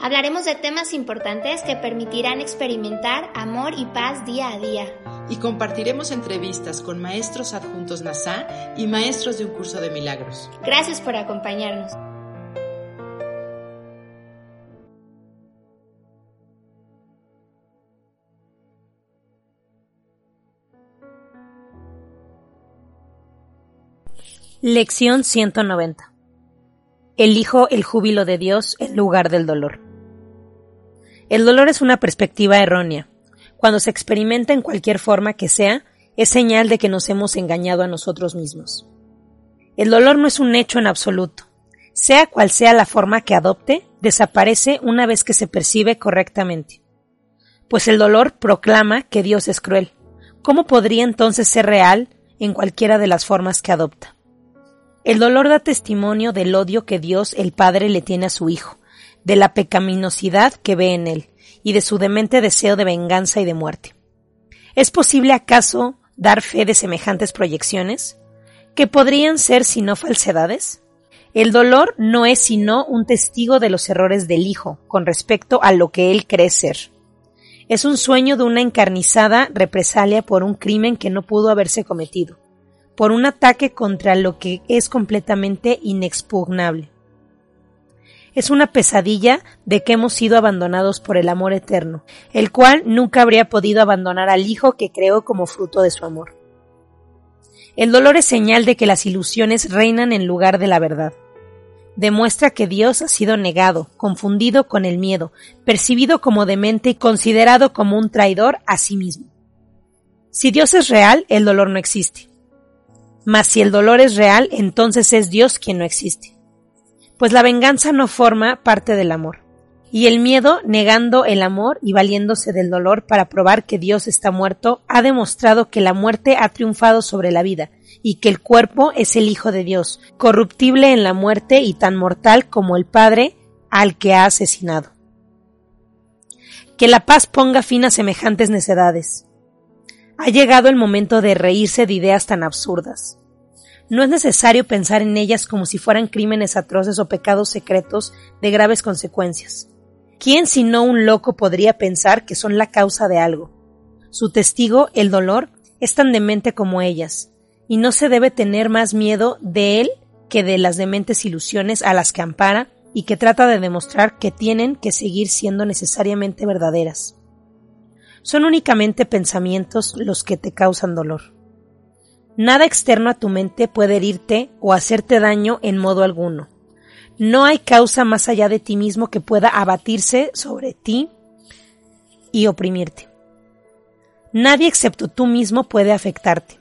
Hablaremos de temas importantes que permitirán experimentar amor y paz día a día. Y compartiremos entrevistas con maestros adjuntos NASA y maestros de un curso de milagros. Gracias por acompañarnos. Lección 190. Elijo el júbilo de Dios en lugar del dolor. El dolor es una perspectiva errónea. Cuando se experimenta en cualquier forma que sea, es señal de que nos hemos engañado a nosotros mismos. El dolor no es un hecho en absoluto. Sea cual sea la forma que adopte, desaparece una vez que se percibe correctamente. Pues el dolor proclama que Dios es cruel. ¿Cómo podría entonces ser real en cualquiera de las formas que adopta? El dolor da testimonio del odio que Dios el Padre le tiene a su Hijo, de la pecaminosidad que ve en él, y de su demente deseo de venganza y de muerte. ¿Es posible acaso dar fe de semejantes proyecciones? ¿Que podrían ser sino falsedades? El dolor no es sino un testigo de los errores del Hijo con respecto a lo que él cree ser. Es un sueño de una encarnizada represalia por un crimen que no pudo haberse cometido por un ataque contra lo que es completamente inexpugnable. Es una pesadilla de que hemos sido abandonados por el amor eterno, el cual nunca habría podido abandonar al Hijo que creó como fruto de su amor. El dolor es señal de que las ilusiones reinan en lugar de la verdad. Demuestra que Dios ha sido negado, confundido con el miedo, percibido como demente y considerado como un traidor a sí mismo. Si Dios es real, el dolor no existe. Mas si el dolor es real, entonces es Dios quien no existe. Pues la venganza no forma parte del amor. Y el miedo, negando el amor y valiéndose del dolor para probar que Dios está muerto, ha demostrado que la muerte ha triunfado sobre la vida, y que el cuerpo es el Hijo de Dios, corruptible en la muerte y tan mortal como el Padre al que ha asesinado. Que la paz ponga fin a semejantes necedades. Ha llegado el momento de reírse de ideas tan absurdas. No es necesario pensar en ellas como si fueran crímenes atroces o pecados secretos de graves consecuencias. ¿Quién sino un loco podría pensar que son la causa de algo? Su testigo, el dolor, es tan demente como ellas, y no se debe tener más miedo de él que de las dementes ilusiones a las que ampara y que trata de demostrar que tienen que seguir siendo necesariamente verdaderas son únicamente pensamientos los que te causan dolor. Nada externo a tu mente puede herirte o hacerte daño en modo alguno. No hay causa más allá de ti mismo que pueda abatirse sobre ti y oprimirte. Nadie excepto tú mismo puede afectarte.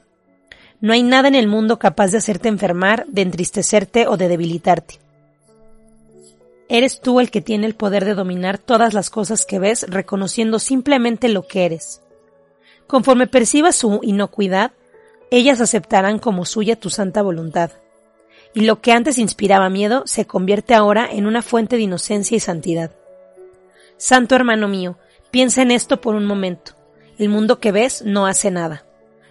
No hay nada en el mundo capaz de hacerte enfermar, de entristecerte o de debilitarte. Eres tú el que tiene el poder de dominar todas las cosas que ves reconociendo simplemente lo que eres. Conforme percibas su inocuidad, ellas aceptarán como suya tu santa voluntad. Y lo que antes inspiraba miedo se convierte ahora en una fuente de inocencia y santidad. Santo hermano mío, piensa en esto por un momento. El mundo que ves no hace nada.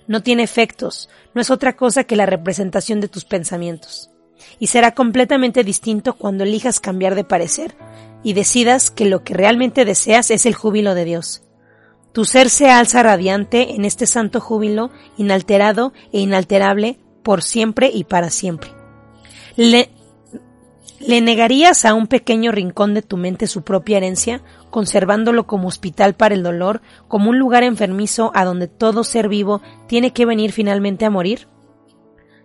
No tiene efectos, no es otra cosa que la representación de tus pensamientos y será completamente distinto cuando elijas cambiar de parecer y decidas que lo que realmente deseas es el júbilo de Dios. Tu ser se alza radiante en este santo júbilo, inalterado e inalterable por siempre y para siempre. Le, ¿Le negarías a un pequeño rincón de tu mente su propia herencia, conservándolo como hospital para el dolor, como un lugar enfermizo a donde todo ser vivo tiene que venir finalmente a morir?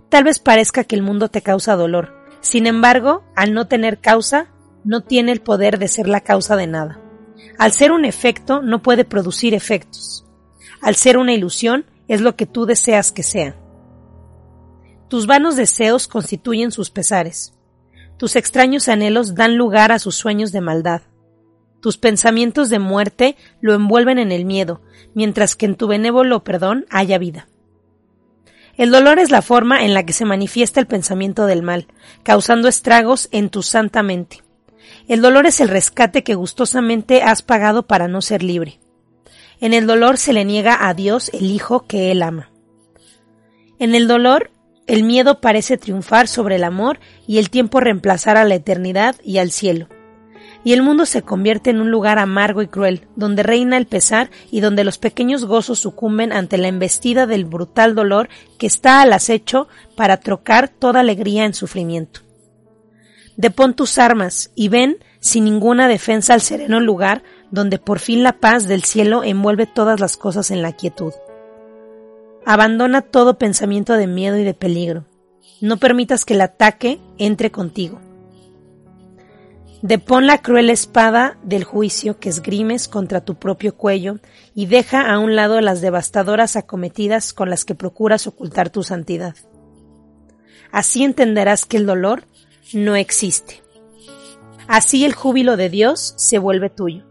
Tal vez parezca que el mundo te causa dolor. Sin embargo, al no tener causa, no tiene el poder de ser la causa de nada. Al ser un efecto, no puede producir efectos. Al ser una ilusión, es lo que tú deseas que sea. Tus vanos deseos constituyen sus pesares. Tus extraños anhelos dan lugar a sus sueños de maldad. Tus pensamientos de muerte lo envuelven en el miedo, mientras que en tu benévolo perdón haya vida. El dolor es la forma en la que se manifiesta el pensamiento del mal, causando estragos en tu santa mente. El dolor es el rescate que gustosamente has pagado para no ser libre. En el dolor se le niega a Dios el Hijo que Él ama. En el dolor, el miedo parece triunfar sobre el amor y el tiempo reemplazar a la eternidad y al cielo y el mundo se convierte en un lugar amargo y cruel, donde reina el pesar y donde los pequeños gozos sucumben ante la embestida del brutal dolor que está al acecho para trocar toda alegría en sufrimiento. Depón tus armas y ven sin ninguna defensa al sereno lugar donde por fin la paz del cielo envuelve todas las cosas en la quietud. Abandona todo pensamiento de miedo y de peligro. No permitas que el ataque entre contigo. Depón la cruel espada del juicio que esgrimes contra tu propio cuello y deja a un lado las devastadoras acometidas con las que procuras ocultar tu santidad. Así entenderás que el dolor no existe. Así el júbilo de Dios se vuelve tuyo.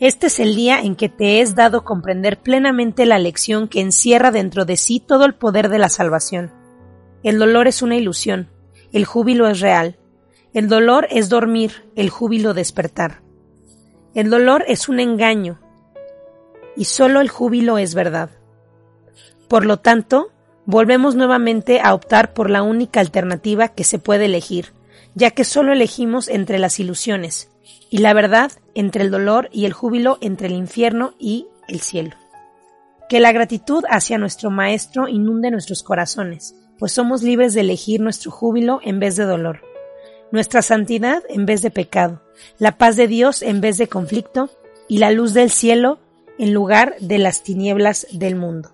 Este es el día en que te es dado comprender plenamente la lección que encierra dentro de sí todo el poder de la salvación. El dolor es una ilusión, el júbilo es real, el dolor es dormir, el júbilo despertar. El dolor es un engaño y solo el júbilo es verdad. Por lo tanto, volvemos nuevamente a optar por la única alternativa que se puede elegir, ya que solo elegimos entre las ilusiones, y la verdad entre el dolor y el júbilo entre el infierno y el cielo. Que la gratitud hacia nuestro Maestro inunde nuestros corazones, pues somos libres de elegir nuestro júbilo en vez de dolor nuestra santidad en vez de pecado, la paz de Dios en vez de conflicto y la luz del cielo en lugar de las tinieblas del mundo.